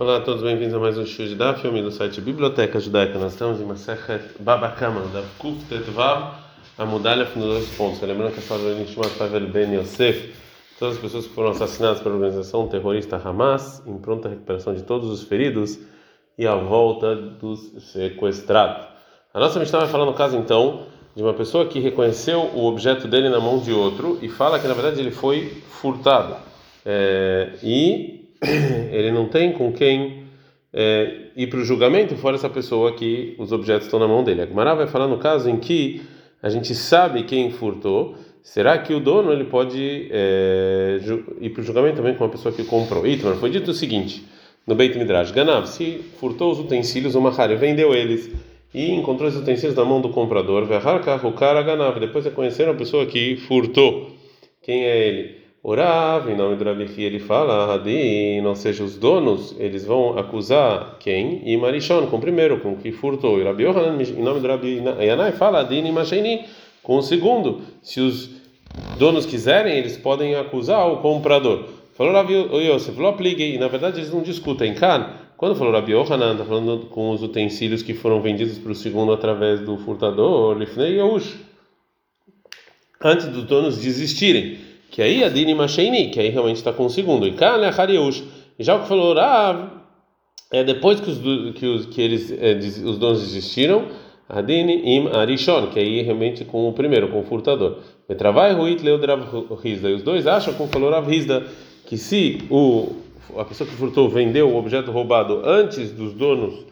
Olá a todos, bem-vindos a mais um show de da filme do site Biblioteca Judaica. Nós estamos em Masechet Babakama, da Kuf Tetvav, a Mudalha no dois pontos. Lembrando que a palavra Nishmat Pavel Ben Yosef, todas as pessoas que foram assassinadas pela organização terrorista Hamas, em pronta recuperação de todos os feridos e a volta dos sequestrados. A nossa Mishnah vai falar no caso então de uma pessoa que reconheceu o objeto dele na mão de outro e fala que na verdade ele foi furtado. É, e ele não tem com quem é, ir para o julgamento, fora essa pessoa que os objetos estão na mão dele. A Gemara vai falar no caso em que a gente sabe quem furtou. Será que o dono ele pode é, ir para o julgamento também com uma pessoa que comprou? Itmar, foi dito o seguinte no Beit Midrash: Ganav, se furtou os utensílios, o Mahari vendeu eles e encontrou os utensílios na mão do comprador. o cara Ganav. Depois reconheceram a pessoa que furtou. Quem é ele? Orav, em nome do Rabi ele fala, Hadi, não seja os donos, eles vão acusar quem? E Marishon, com o primeiro, com o que furtou. E Rabi Yohanan, em nome do Rabi Yanai, fala, Hadi, Imasheni, com o segundo. Se os donos quiserem, eles podem acusar o comprador. Falou Rabi Yosef, falou aplique, e na verdade eles não discutem. Kan, quando falou Rabi Yohanan, está falando com os utensílios que foram vendidos para o segundo através do furtador, Lifnei Yahush, antes dos donos desistirem que aí a Dini Masheini, que aí realmente está com o segundo. E Kale Hariush. Já o que falou Rav, é depois que os, que os, que eles, é, os donos desistiram, Adini im Arishon, que aí realmente com o primeiro, com o furtador. Metravai Ruit Leodrav Rizda. E os dois acham, como falou Rav Rizda, que se o, a pessoa que furtou vendeu o objeto roubado antes dos donos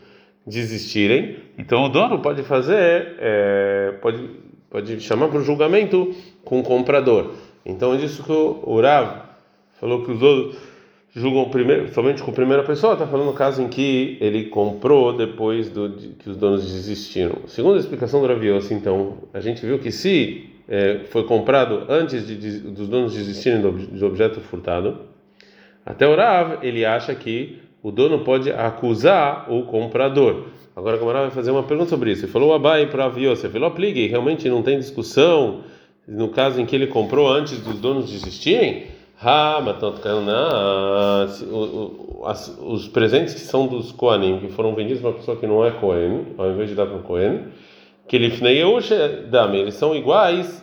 desistirem, então o dono pode fazer, é, pode, pode chamar para o julgamento com o comprador. Então é disso que o Rav falou que os outros julgam primeiro, somente com a primeira pessoa, está falando no caso em que ele comprou depois do, de, que os donos desistiram. Segundo a explicação do Rav Yossi, então, a gente viu que se é, foi comprado antes de, de, dos donos desistirem do, do objeto furtado, até o Rav ele acha que o dono pode acusar o comprador. Agora, o Rav vai fazer uma pergunta sobre isso. Ele falou Abai para Rav Yossi, falou aplique, realmente não tem discussão no caso em que ele comprou antes dos donos desistirem, os presentes que são dos Koanim, que foram vendidos para uma pessoa que não é Kohen, ao invés de dar para o Kohen, que eles são iguais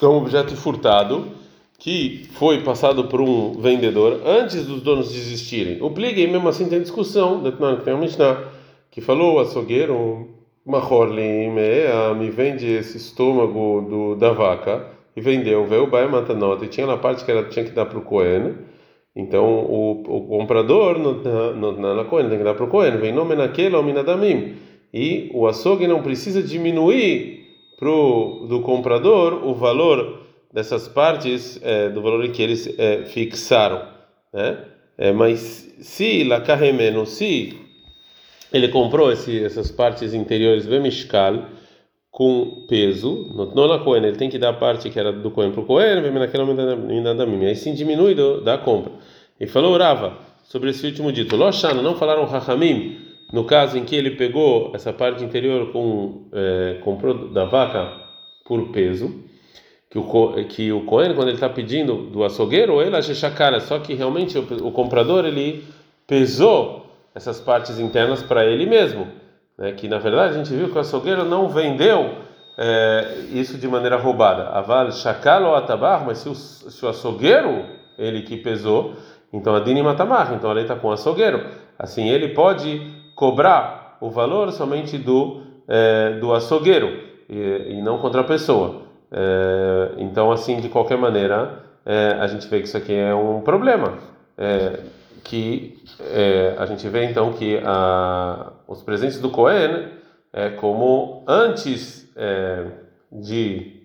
a um objeto furtado que foi passado por um vendedor antes dos donos desistirem. O Pligay, mesmo assim, tem discussão, que falou o açougueiro Mahorlim, me vende esse estômago do, da vaca e vendeu, veio o Matanota e tinha na parte que ela tinha que dar para o Cohen. Então o, o comprador no, na Cohen tem que dar para o Cohen, vem nome naquele ou minadamim. E o açougue não precisa diminuir pro, do comprador o valor dessas partes, é, do valor que eles é, fixaram. Né? É, mas se la carremeno, se ele comprou esse, essas partes interiores Vemishkal com peso, no na Cohen, ele tem que dar a parte que era do Cohen para o Cohen, aí sim diminui do, da compra. E falou Rava sobre esse último dito, Loshana, não falaram Rahamim, no caso em que ele pegou essa parte interior com é, comprou da vaca por peso, que o que o Cohen quando ele está pedindo do açougueiro, ele acha cara, só que realmente o, o comprador ele pesou essas partes internas para ele mesmo, né? que na verdade a gente viu que o açougueiro não vendeu é, isso de maneira roubada. Aval shakal ou atabar, mas se o, se o açougueiro ele que pesou, então a dini matamar, então a lei está com o açougueiro. Assim ele pode cobrar o valor somente do é, do açougueiro e, e, não contra a pessoa. É, então assim de qualquer maneira a gente vê que isso aqui é um problema. Que é, a gente vê então que a, os presentes do Cohen é como antes é, de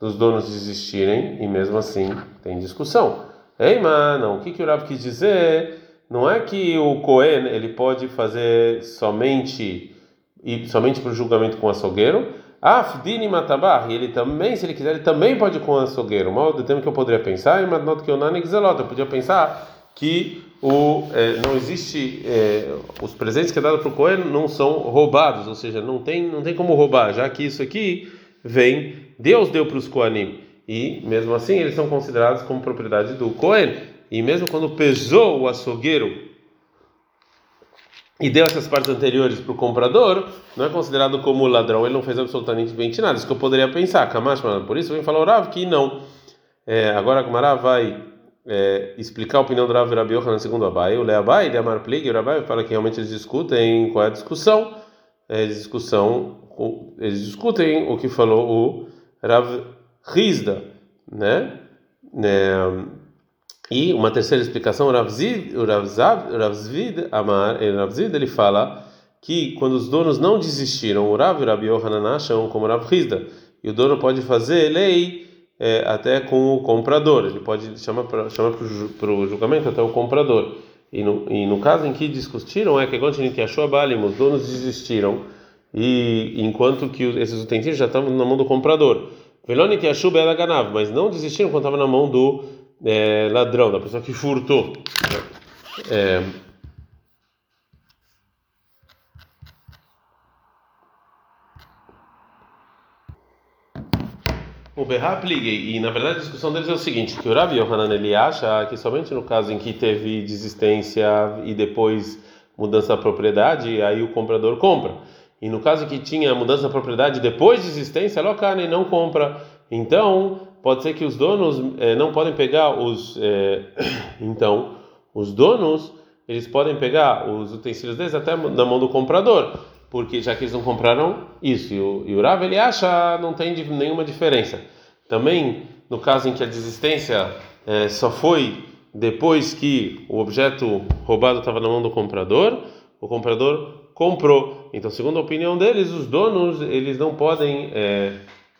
dos donos desistirem e mesmo assim tem discussão. Ei, mano, o que que o Rav quis dizer? Não é que o Cohen ele pode fazer somente e somente para o julgamento com o açougueiro. Afdini matabar, e ele também, se ele quiser, ele também pode ir com o açougueiro. Mal do tempo que eu poderia pensar, mas não que eu não eu podia pensar que o, é, não existe é, os presentes que é dado para o Cohen não são roubados, ou seja, não tem não tem como roubar, já que isso aqui vem Deus deu para os Kohanim e mesmo assim eles são considerados como propriedade do Cohen e mesmo quando pesou o açougueiro e deu essas partes anteriores para o comprador, não é considerado como ladrão, ele não fez absolutamente nada. Isso que eu poderia pensar, Kamash, por isso vem falar o Rav que não. É, agora a Gumara vai é, explicar a opinião do Rav Rabi Yohanan segundo Abai. O Leabai, de Amar Plig, o Rabai fala que realmente eles discutem qual é a discussão. É, eles, discussão, eles discutem o que falou o Rav Rizda, né? É, e uma terceira explicação, o Ravzid, o Ravzid, Amar, o Ravzid, ele fala que quando os donos não desistiram, o Rav e o Rabi Yohanan acham como Rav Rizda, e o dono pode fazer lei é, até com o comprador, ele pode chamar para o julgamento até o comprador. E no, e no caso em que discutiram, é que gente achou a Balim, os donos desistiram, e enquanto que esses utensílios já estavam na mão do comprador. Veloni Tiashu ela ganava, mas não desistiram quando estava na mão do é, ladrão, da pessoa que furtou. É, O Berrap liguei, e na verdade a discussão deles é o seguinte: que o Rabi Yohanan ele acha que somente no caso em que teve desistência e depois mudança da propriedade, aí o comprador compra. E no caso que tinha mudança da propriedade depois de desistência, Lokane não compra. Então, pode ser que os donos eh, não podem pegar os. Eh, então, os donos eles podem pegar os utensílios deles até na mão do comprador porque já que eles não compraram isso. E o, e o Rav ele acha não tem nenhuma diferença. Também no caso em que a desistência é, só foi depois que o objeto roubado estava na mão do comprador, o comprador comprou. Então, segundo a opinião deles, os donos eles não podem é,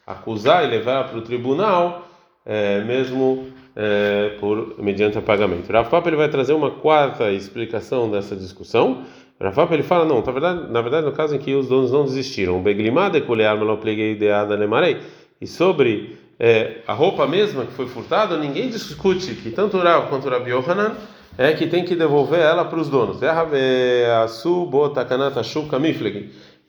acusar e levar para o tribunal, é, mesmo é, por mediante pagamento. Papa ele vai trazer uma quarta explicação dessa discussão Rafap ele fala, não, na verdade, na verdade, no caso em que os donos não desistiram, e sobre é, a roupa mesma que foi furtada, ninguém discute que tanto o Rav quanto o Rabi Yohanan é que tem que devolver ela para os donos.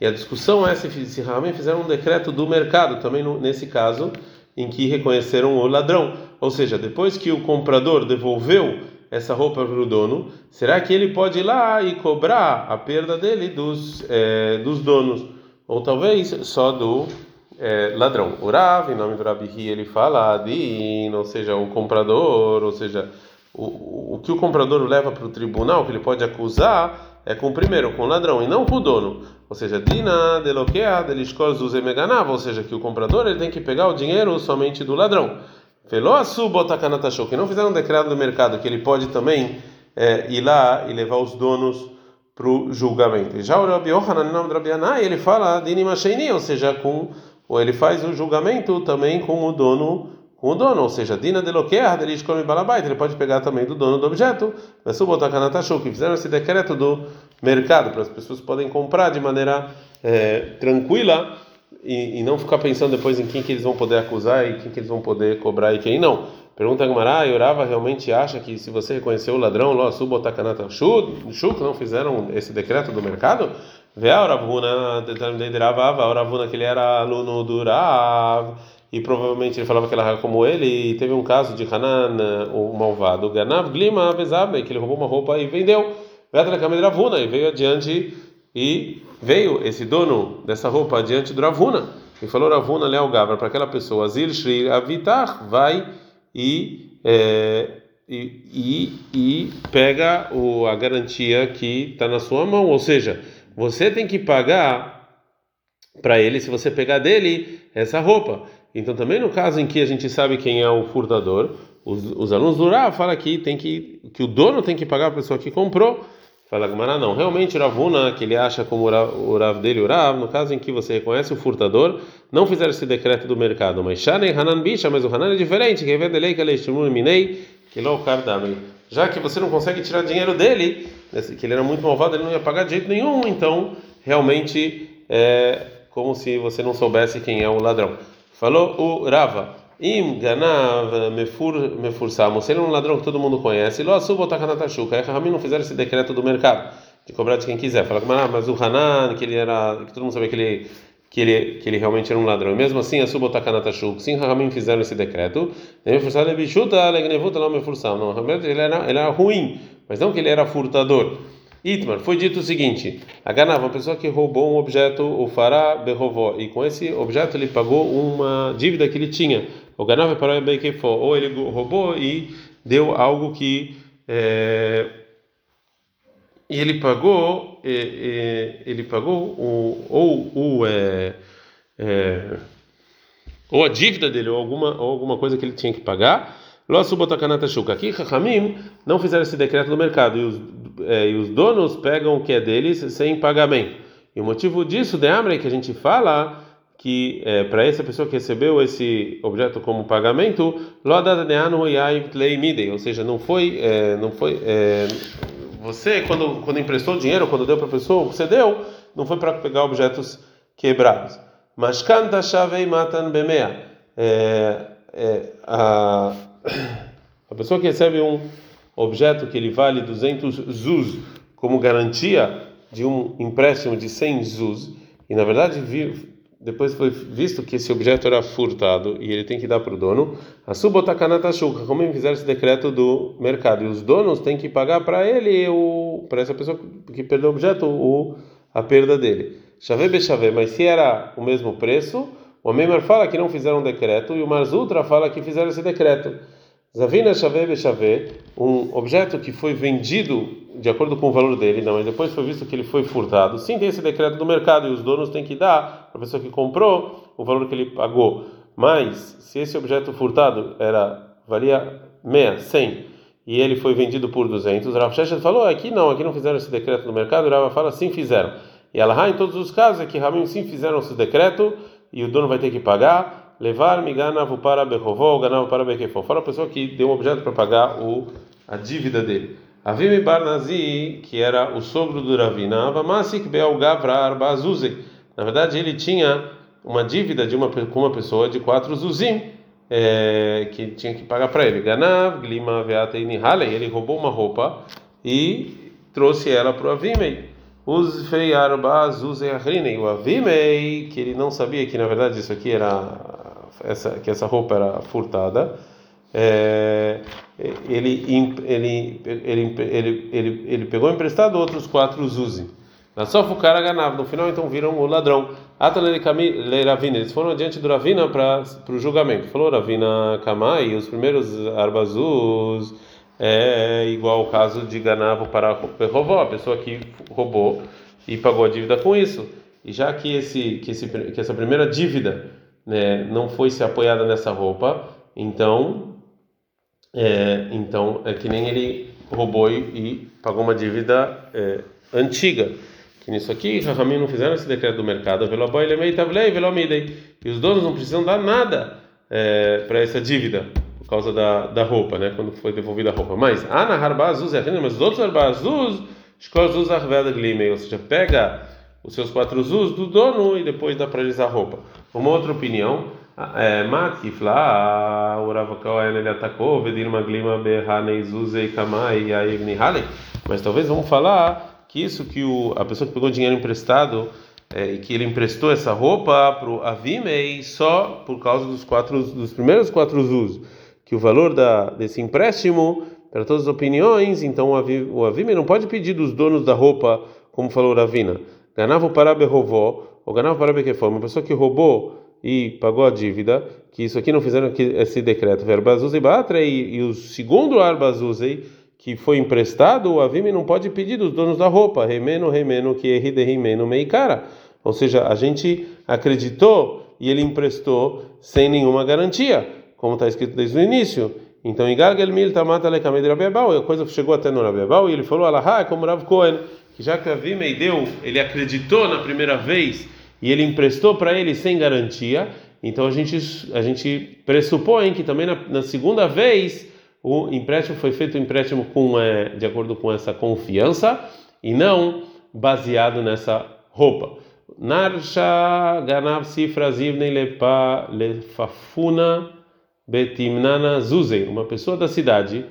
E a discussão é se, se realmente fizeram um decreto do mercado, também no, nesse caso, em que reconheceram o ladrão. Ou seja, depois que o comprador devolveu essa roupa para o dono, será que ele pode ir lá e cobrar a perda dele dos, é, dos donos? Ou talvez só do é, ladrão. O Rav, em nome do Rabi ele fala Adin, ou seja, o comprador, ou seja, o, o que o comprador leva para o tribunal, que ele pode acusar, é com primeiro, com o ladrão, e não com o dono. Ou seja, Dina deloquea delishkol zuzemeganava, ou seja, que o comprador ele tem que pegar o dinheiro somente do ladrão que não fizeram um decreto do mercado que ele pode também é, ir lá e levar os donos para o julgamento. Já o Rabi Yohanan, nome do Anai, ele fala Dinima Sheini, ou seja, com ou ele faz o julgamento também com o dono com o dono, ou seja, Dina de Loquear, ele come balabait, ele pode pegar também do dono do objeto, mas o que fizeram esse decreto do mercado, para as pessoas podem comprar de maneira é, tranquila e, e, não ficar pensando depois em quem que eles vão poder acusar e quem que eles vão poder cobrar e quem não. Pergunta a Gamara, Yorava realmente acha que se você reconheceu o ladrão, lo subotakanata shuk, não fizeram esse decreto do mercado? Vê a Oravuna, determinava Oravuna que ele era aluno do Rav, e provavelmente ele falava que ela era como ele, e teve um caso de Hanan, o malvado, Ganav Glima que ele roubou uma roupa e vendeu. Vetra Kamedravuna, e veio adiante e veio esse dono dessa roupa diante do Ravuna e falou Ravuna Leal Gavra para aquela pessoa Zil Shri Avitar vai e, é, e, e, e, pega o, a garantia que está na sua mão, ou seja, você tem que pagar para ele se você pegar dele essa roupa. Então também no caso em que a gente sabe quem é o furtador, os, os alunos do Rav fala que tem que que o dono tem que pagar a pessoa que comprou Fala Gamara, não. Realmente, Ravuna, que ele acha como o Rav dele, o Rav, no caso em que você reconhece o furtador, não fizeram esse decreto do mercado. Mas Shanei Hanan Bisha, mas o Hanan é diferente. Que vende que minei, que Já que você não consegue tirar dinheiro dele, que ele era muito malvado, ele não ia pagar de jeito nenhum, então realmente é como se você não soubesse quem é o ladrão. Falou o Rava. Im ganav mefur mefursamo, se ele é um ladrão que todo mundo conhece, lo asubo takanatashuka, é Ramim não fizeram esse decreto do mercado, de cobrar de quem quiser. Fala, mas o Hanan, que ele era, que todo mundo sabia que ele que ele, que ele realmente era um ladrão. E mesmo assim, a subotakanatashuk, sim, Ramim fizeram esse decreto. Não, ele era, ele era ruim, mas não que ele era furtador. Itmar, foi dito o seguinte: a ganava, uma pessoa que roubou um objeto, o fará berrovó, e com esse objeto ele pagou uma dívida que ele tinha. O ganava para o ou ele roubou e deu algo que é, e ele pagou, ele pagou o, ou o é, é, ou a dívida dele ou alguma ou alguma coisa que ele tinha que pagar. Aqui, Rahamim não fizeram esse decreto no mercado e os, é, e os donos pegam o que é deles sem pagamento. E o motivo disso, de Amre, que a gente fala que é, para essa pessoa que recebeu esse objeto como pagamento, ou seja, não foi, é, não foi é, você quando quando emprestou dinheiro, quando deu para a pessoa, você deu, não foi para pegar objetos quebrados. Mas canta chave matan bemea. É, é, a a pessoa que recebe um objeto que ele vale 200 zuz como garantia de um empréstimo de 100 zuz, e na verdade depois foi visto que esse objeto era furtado e ele tem que dar para o dono, a subotakanatashuka, como fizeram esse decreto do mercado, e os donos têm que pagar para ele, para essa pessoa que perdeu o objeto, o, a perda dele. Chave bechave, mas se era o mesmo preço, o Meimer fala que não fizeram um decreto e o Marzutra fala que fizeram esse decreto. Zavina Shave Bechave, um objeto que foi vendido de acordo com o valor dele, não, mas depois foi visto que ele foi furtado. Sim, tem esse decreto do mercado e os donos têm que dar para a pessoa que comprou o valor que ele pagou. Mas se esse objeto furtado era valia 6, 100 e ele foi vendido por 200, Rav Sheshet falou: aqui não, aqui não fizeram esse decreto do mercado. Rav fala: sim, fizeram. E ela em todos os casos é que Ramim sim fizeram esse decreto e o dono vai ter que pagar levar miganavu para behovó, ganavu para bekefó. Fora a pessoa que deu um objeto para pagar o, a dívida dele. Avimi Barnazi, que era o sogro do Ravina, Avamasik Beal Gavrar Bazuze. Na verdade, ele tinha uma dívida de uma, com uma pessoa de quatro zuzim, é, que tinha que pagar para ele. Ganav, Glima, Veata e Nihale. Ele roubou uma roupa e trouxe ela para o Avimei. Os feiarba zuzei o Avimei, que ele não sabia que na verdade isso aqui era essa, que essa roupa era furtada, é, ele, ele, ele, ele, ele, ele pegou emprestado outros quatro Zuzi. Na só o cara ganava. No final, então, viram o ladrão. Ravina. Eles foram adiante do Ravina para o julgamento. Falou Ravina Kamai, os primeiros Arbazuz é igual ao caso de Ganavo para Perrovó, a pessoa que roubou e pagou a dívida com isso. E já que, esse, que, esse, que essa primeira dívida né, não foi se apoiada nessa roupa, então é, então é que nem ele roubou e, e pagou uma dívida é, antiga. Que nisso aqui, Rahamim não fizeram esse decreto do mercado, e os donos não precisam dar nada é, para essa dívida por causa da, da roupa, né? Quando foi devolvida a roupa. Mas Ana Harbazuz é mas os outros Harbazuz, ou seja, pega os seus quatro zus do dono e depois dá para eles a roupa. Uma outra opinião, é, Matkifla, o Ravakaoen ele atacou, Vedir Maglima Behanei Zuzei Kamai Yaivni Hale, mas talvez vamos falar que isso que o, a pessoa que pegou dinheiro emprestado é, e que ele emprestou essa roupa para o Avimei só por causa dos quatro dos primeiros quatro zus, que o valor da, desse empréstimo para todas as opiniões, então o Avimei não pode pedir dos donos da roupa, como falou Ravina. Ganava para Berovó, ou ganava para Bequefó, uma pessoa que roubou e pagou a dívida, que isso aqui não fizeram esse decreto, Verbazuzei Batra, e, e o segundo Arbazuzei, que foi emprestado, o Avime não pode pedir dos donos da roupa, remeno, remeno, que erri remeno, cara. Ou seja, a gente acreditou e ele emprestou sem nenhuma garantia, como está escrito desde o início. Então, Igargel Mil Tamata Lekamed Rabiabal, a coisa chegou até no Rabiabal e ele falou, Alahá, é como Rav Cohen que já que Avimei deu, ele acreditou na primeira vez e ele emprestou para ele sem garantia, então a gente a gente pressupõe que também na, na segunda vez o empréstimo foi feito um empréstimo com é, de acordo com essa confiança e não baseado nessa roupa. Narsha ganav sifras lefafuna betimnana zuzei, uma pessoa da cidade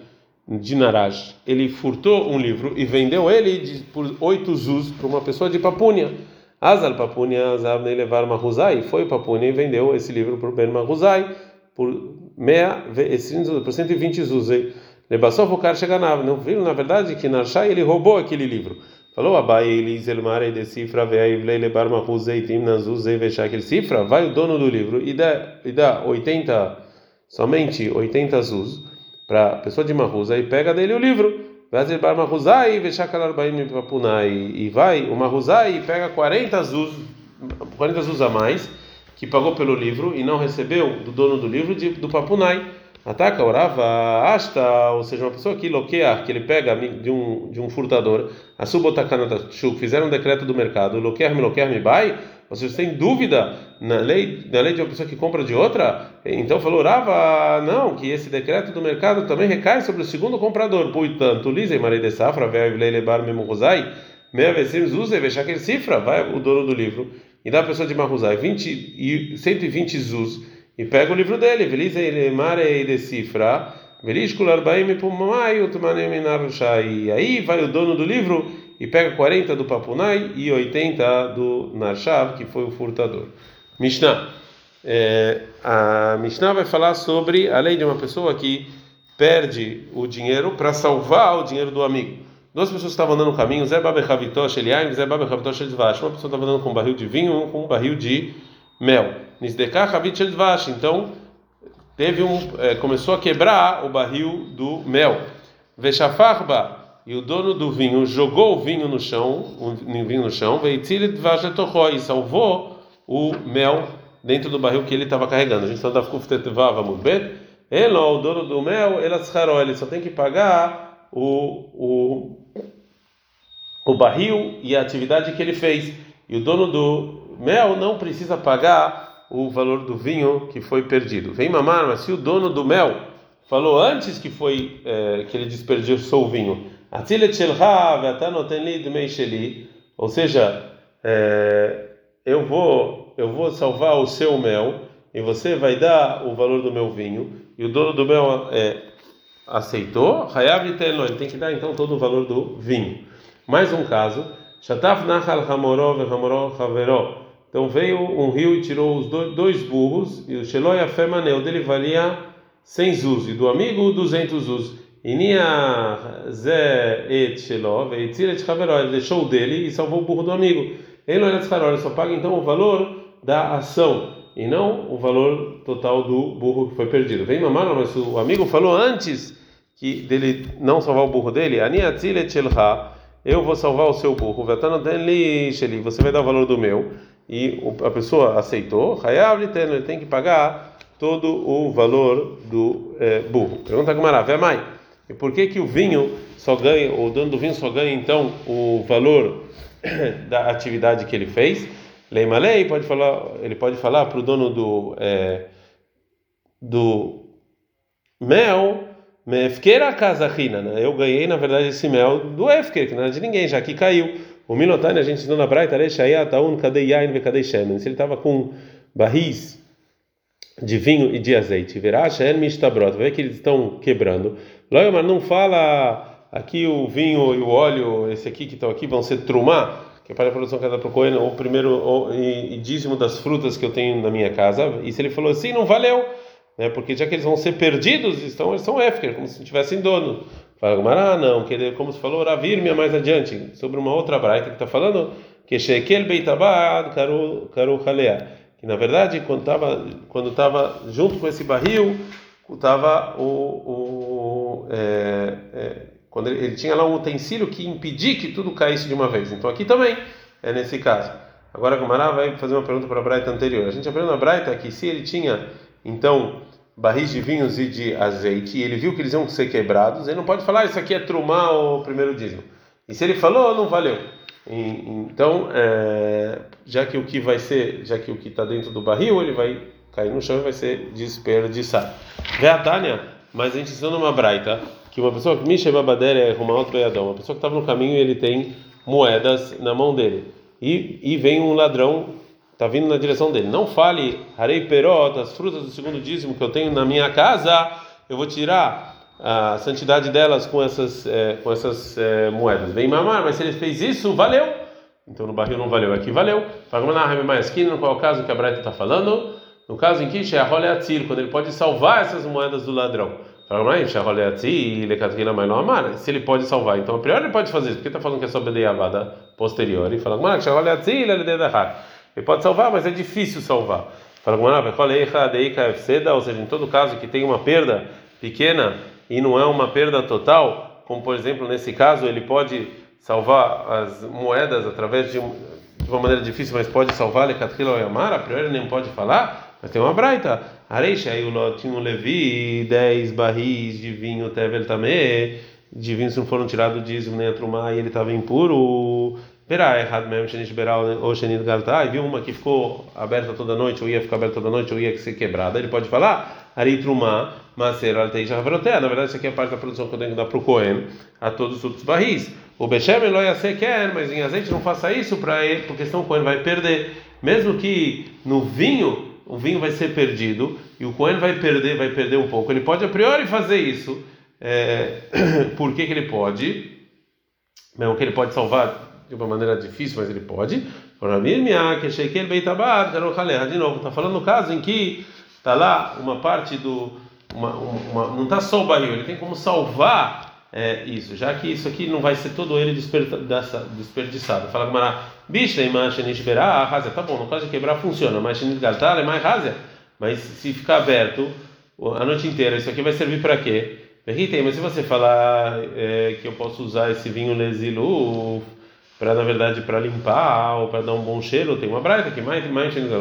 de Naraj, ele furtou um livro e vendeu ele de, por oito zuz para uma pessoa de Papúnia. Azal Papúnia Azavnei levar Mahuzai, foi Papúnia e vendeu esse livro para o Ben Mahuzai por, meia, por 120 zuz. O cara chega na não viram na verdade que Narshai ele roubou aquele livro. Falou Abai Elizel Mare de Cifra Veaivlei Lebar Mahuzeitim Nazuzei Veshakel Cifra. Vai o dono do livro e dá, e dá 80, somente 80 zuz para a pessoa de Mahuza e pega dele o livro. E vai o Mahuzai e pega 40 zuz, 40 zuz a mais que pagou pelo livro e não recebeu do dono do livro de, do Papunai Ataca, orava, asta, ou seja, uma pessoa que loqueia, que ele pega de um, de um furtador, a subotakanatachuk, fizeram um decreto do mercado, loquear me loquear me bai, seja, sem dúvida na lei, na lei de uma pessoa que compra de outra, então falou, orava, não, que esse decreto do mercado também recai sobre o segundo comprador, portanto, lisei marei de safra, velho lebar memorosai, meia vezes zuzei, vexar aquele cifra, vai o dono do livro, e dá a pessoa de Maruzai 20 e 120 zuz, e pega o livro dele, Velize Mare decifra, Velishkular Baim Pumai, E aí vai o dono do livro e pega 40 do Papunai e 80 do Narshav, que foi o furtador. Mishnah. É, a Mishnah vai falar sobre a lei de uma pessoa que perde o dinheiro para salvar o dinheiro do amigo. Duas pessoas estavam andando no caminho, Zé Babe Havitosh Eliaim, Zé Babe Havitosh Elzvash. Uma pessoa estava andando com um barril de vinho e um com um barril de mel. Nisdekach Havit Dvash. Então, teve um, é, começou a quebrar o barril do mel. Veshafarba. E o dono do vinho jogou o vinho no chão, o vinho no chão, e salvou o mel dentro do barril que ele estava carregando. A gente está da Kuftetvava Mudbet. Ele, o dono do mel, ele só tem que pagar o, o, o barril e a atividade que ele fez. E o dono do mel não precisa pagar o valor do vinho que foi perdido. Vem mamar, mas se o dono do mel falou antes que foi é, que ele desperdiçou o vinho, ou seja, é, eu vou eu vou salvar o seu mel e você vai dar o valor do meu vinho e o dono do mel é, aceitou, ele tem que dar então todo o valor do vinho. Mais um caso, Shataf Nachal Hamorov Hamorov Haverov então veio um rio e tirou os dois burros, e o Sheloi Afemaneu dele valia 100 zuz, e do amigo 200 zuz. E Nia Zé et Shelo, et Chaveró, ele deixou dele e salvou o burro do amigo. Ele era ele só paga então o valor da ação, e não o valor total do burro que foi perdido. Vem mamar, mas o amigo falou antes que dele não salvar o burro dele, Ania Tzilet Shelha, eu vou salvar o seu burro, você vai dar o valor do meu e a pessoa aceitou, ele tem que pagar todo o valor do é, burro. Pergunta Gamara, vê mãe, e por que que o vinho só ganha, o dono do vinho só ganha então o valor da atividade que ele fez? Leima lei pode falar, ele pode falar para o dono do é, do mel, mefkera casarina, né? Eu ganhei na verdade esse mel do efker, que não é de ninguém, já que caiu. O Milotani, a gente ensinou na Braita, Taun, Kadei Yain, Shemen. Se ele estava com barris de vinho e de azeite, verá, Shen Mishtabrot, vai ver que eles estão quebrando. Mas não fala aqui o vinho e o óleo, esse aqui que estão aqui, vão ser trumá, que é para a produção cada para o primeiro e, e dízimo das frutas que eu tenho na minha casa. E se ele falou assim, não valeu, né? Porque já que eles vão ser perdidos, estão, eles são éfker, como se não tivessem dono. Fala Gumara, ah, não, que como se falou, Ravir mais adiante, sobre uma outra braita que está falando que Shekel Beitabad Karu Halea, que na verdade quando estava quando estava junto com esse barril, estava o, o é, é, quando ele, ele, tinha lá um utensílio que impedia que tudo caísse de uma vez. Então aqui também é nesse caso. Agora Gumara vai fazer uma pergunta para a braita anterior. A gente aprendeu na braita que se ele tinha então barris de vinhos e de azeite, e ele viu que eles iam ser quebrados, ele não pode falar, isso aqui é trumar o primeiro dízimo. E se ele falou, não valeu. E, então, é, já que o que vai ser, já que o que está dentro do barril, ele vai cair no chão e vai ser desperdiçado. Vê a Tânia, mas a gente ensinou numa braita que uma pessoa que me chama badeira é uma outra uma pessoa que estava no caminho e ele tem moedas na mão dele. E, e vem um ladrão está vindo na direção dele. Não fale, harei perot, as frutas do segundo dízimo que eu tenho na minha casa, eu vou tirar a santidade delas com essas, é, com essas é, moedas. Vem mamar, mas se ele fez isso, valeu. Então no barril não valeu, aqui valeu. No qual é caso que a Breta está falando? No caso em que quando ele pode salvar essas moedas do ladrão. Se ele pode salvar, então a priori ele pode fazer isso, porque está falando que é só Bedeiavada posterior. E fala, ele pode salvar, mas é difícil salvar. Ou seja, em todo caso que tem uma perda pequena e não é uma perda total, como por exemplo nesse caso, ele pode salvar as moedas através de, uma maneira difícil, mas pode salvar a priori ele nem pode falar, mas tem uma braita. Areixa, aí tinha um Levi, 10 barris de vinho Tevel também, de vinho se não foram tirados do dízimo nem a trumar e ele estava impuro. Verá, errado mesmo, Shenish Beral ou Shenid Galtai, viu uma que ficou aberta toda noite, ou ia ficar aberta toda noite, ou ia ser quebrada, ele pode falar, Ari Trumá, Maser, Alteja Havrotea, na verdade isso aqui é parte da produção que eu tenho que dar para o Cohen, a todos os outros barris. O Bechem não ia ser quer, mas em azeite não faça isso para ele, porque senão o Cohen vai perder. Mesmo que no vinho, o vinho vai ser perdido, e o Cohen vai perder, vai perder um pouco. Ele pode a priori fazer isso. É, por que, que ele pode? Mesmo que ele pode salvar de uma maneira difícil, mas ele pode. De novo, está falando no caso em que está lá uma parte do. Uma, uma, não está só o barril, ele tem como salvar é, isso, já que isso aqui não vai ser todo ele desperdiçado. Fala Gmará, bicha, a razia, tá bom, no caso de quebrar funciona, mas é mais razia, mas se ficar aberto a noite inteira, isso aqui vai servir para quê? Mas se você falar é, que eu posso usar esse vinho lesilu para na verdade para limpar ou para dar um bom cheiro, tem uma braita que mais mais era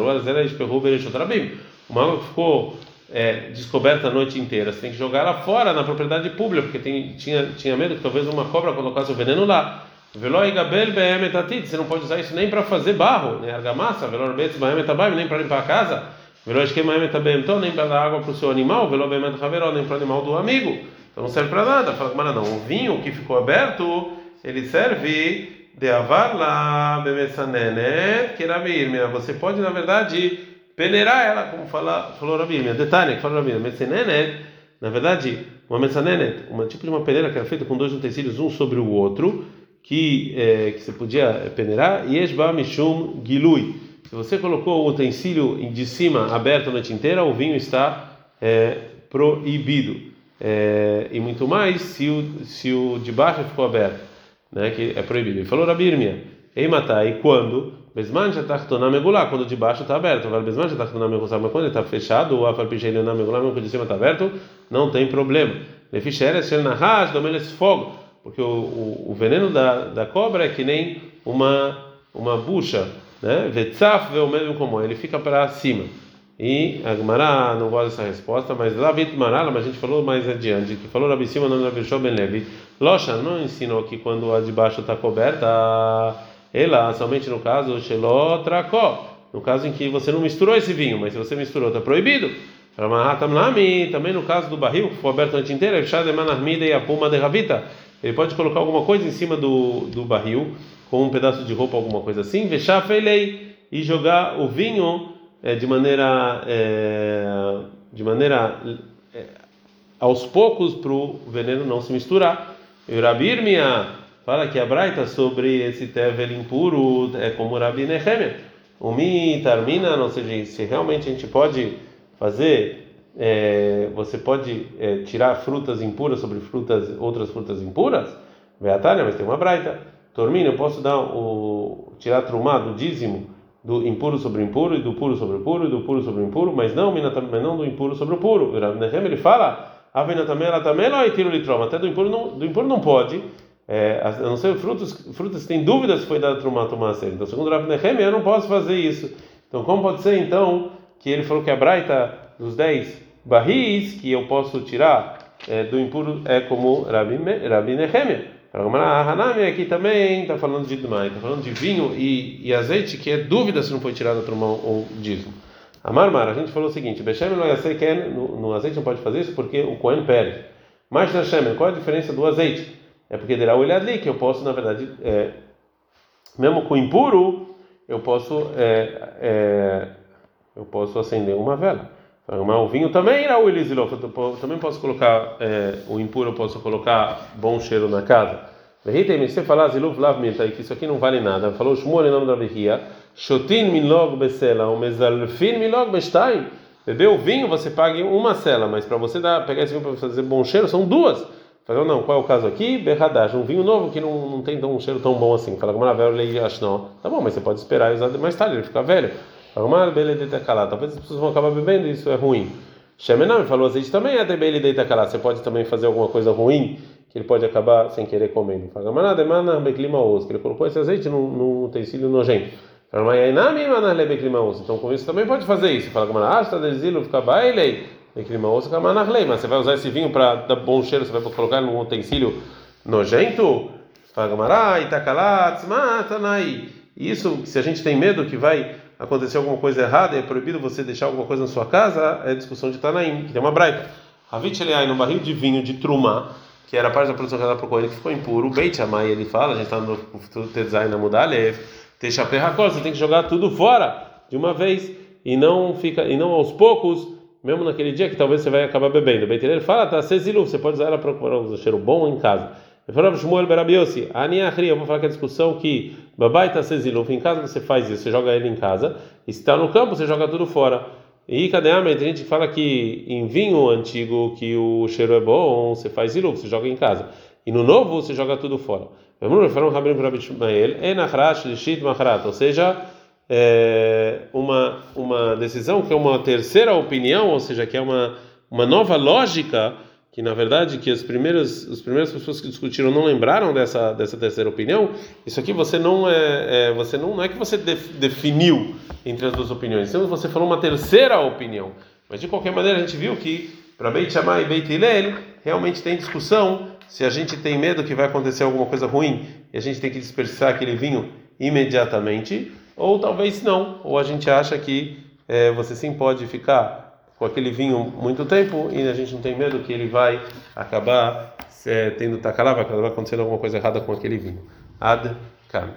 uma água que ficou é, descoberta a noite inteira, você tem que jogar ela fora na propriedade pública, porque tem, tinha, tinha medo que talvez uma cobra colocasse o veneno lá. Veloi gabel beemetatit, você não pode usar isso nem para fazer barro, nem argamassa, velor betz beemetabaim, nem para limpar a casa, veloi esquema beemetabeemton, nem para dar água para o seu animal, veloi beemetachaveró, nem para o animal do amigo. Então não serve para nada. Fala, mas não, o vinho que ficou aberto, ele serve de avarla bemetzanenet que Rabirmia. Você pode, na verdade, peneirar ela, como fala, falou Rabirmia. Detalhe, que fala Rabirmia. Metzanenet, na verdade, uma metzanenet, um tipo de uma peneira que era feita com dois utensílios um sobre o outro, que, é, que você podia peneirar. Yeshba mishum gilui. Se você colocou o utensílio de cima aberto a noite inteira, o vinho está é, proibido. É, e muito mais se o, se o de baixo ficou aberto né, que é proibido. Ele falou Rabirmia, ei matai, quando? Besman já está megulá, quando de baixo está aberto. Agora, Besman já está megulá, mas quando ele está fechado, o afar pichei na megulá, mas quando de cima está aberto, não tem problema. Leficheres, shel nahas, domeles fogo, porque o, o, o, veneno da, da cobra é que nem uma, uma bucha, né? Vetzaf, vê o mesmo como ele fica para cima. E a Gemara não gosta dessa resposta, mas lá Bit Marala, mas a gente falou mais adiante, que falou Rabi Sima, não Rabi Ben Levi. Locha não ensinou que quando a de baixo está coberta, ela, somente no caso, Shelotracó, no caso em que você não misturou esse vinho, mas se você misturou, está proibido. Também no caso do barril, que foi aberto a noite inteira, e a puma de Ravita. Ele pode colocar alguma coisa em cima do, do barril, com um pedaço de roupa, alguma coisa assim, vexar e jogar o vinho é, de maneira é, de maneira é, aos poucos para o veneno não se misturar. E o Rabi Irmia fala que a Braita sobre esse tevel impuro é como Rabi Nehemia. O mi termina, não seja, se realmente a gente pode fazer, é, você pode é, tirar frutas impuras sobre frutas, outras frutas impuras, Veatária, mas tem uma Braita. Tormina, eu posso dar o tirar trumá do dízimo do impuro sobre impuro e do puro sobre puro e do puro sobre impuro, mas não, mas não do impuro sobre o puro. Rav Nehem ele fala, ela também não tiro litroma, até do impuro não, do impuro não pode. É, a não ser frutos, frutas tem dúvida se foi dado trumá tomar Então, segundo Rav Nehem, eu não posso fazer isso. Então, como pode ser então que ele falou que a braita dos 10 barris que eu posso tirar é, do impuro é como Rabi, Rabi Nehemia? A Hanami aqui também está falando de Dmai, está falando de vinho e, e, azeite, que é dúvida se não foi tirado do mão ou dízimo. A Marmar, a gente falou o seguinte: Bechem não no, no azeite não pode fazer isso porque o Cohen perde. Mas na Shemen, qual a diferença do azeite? É porque derá o ali que eu posso, na verdade, é, mesmo com impuro, eu posso, é, é, eu posso acender uma vela. Mas o vinho também irá o Elisilov. Eu também posso colocar é, o impuro, eu posso colocar bom cheiro na casa. Verritem, se falar Ziluf Lav que isso aqui não vale nada. Falou Shmuel em nome da Verria. Shotin min log besela, o mezalfin min log bestaim. bebeu vinho, você pague uma cela, mas para você dar, pegar esse vinho para fazer bom cheiro, são duas. Falou, não, qual é o caso aqui? Berradash, um vinho novo que não, não tem um cheiro tão bom assim. Fala, como velho, lei acho não. Tá bom, mas você pode esperar e usar mais tarde, ele fica velho. Fala, como deita calar. Talvez as pessoas vão acabar bebendo isso é ruim. Shemenam falou, azeite também é debele deita calar. Você pode também fazer alguma coisa ruim que ele pode acabar sem querer comendo. Fala, mas nada, mana beclima osso, ele colocou esse azeite num, num utensílio nojento. Então com isso também pode fazer isso. Fala, como ah, está desilo, fica baile. Beclima osso, mas você vai usar esse vinho para dar bom cheiro, você vai colocar num utensílio nojento? Fala, gamará, itakalat, matanai. Isso, se a gente tem medo que vai acontecer alguma coisa errada, é proibido você deixar alguma coisa na sua casa, é discussão de Tanaim, que tem uma braita. Havit Eliai, no barril de vinho de Trumá, que era parte da produção que ela procurou, que ficou impuro. Beit Amai, ele fala, a gente está no Tedzai na Mudalev, deixa perracor, você tem que jogar tudo fora de uma vez e não fica e não aos poucos, mesmo naquele dia que talvez você vai acabar bebendo. Beit ele fala, tá, sezilu, você pode usar ela para procurar um cheiro bom em casa. Eu falava Shmuel Berabiosi, Aniachri, eu vou falar que a discussão que Babai tá seziluf, em casa você faz isso, você joga ele em casa, e se está no campo você joga tudo fora. E cadê a tem gente que fala que em vinho antigo que o cheiro é bom, você faz iluf, você joga em casa. E no novo você joga tudo fora. Ou seja, é uma, uma decisão que é uma terceira opinião, ou seja, que é uma, uma nova lógica que na verdade que as primeiras as primeiras pessoas que discutiram não lembraram dessa dessa terceira opinião. Isso aqui você não é, é você não, não, é que você definiu entre as duas opiniões. Então você falou uma terceira opinião. Mas de qualquer maneira a gente viu que para Beit Shammai e Beit Hillel realmente tem discussão se a gente tem medo que vai acontecer alguma coisa ruim e a gente tem que dispersar aquele vinho imediatamente ou talvez não ou a gente acha que é, você sim pode ficar com aquele vinho muito tempo e a gente não tem medo que ele vai acabar é, tendo takalá, vai acabar acontecendo alguma coisa errada com aquele vinho. Ad kan.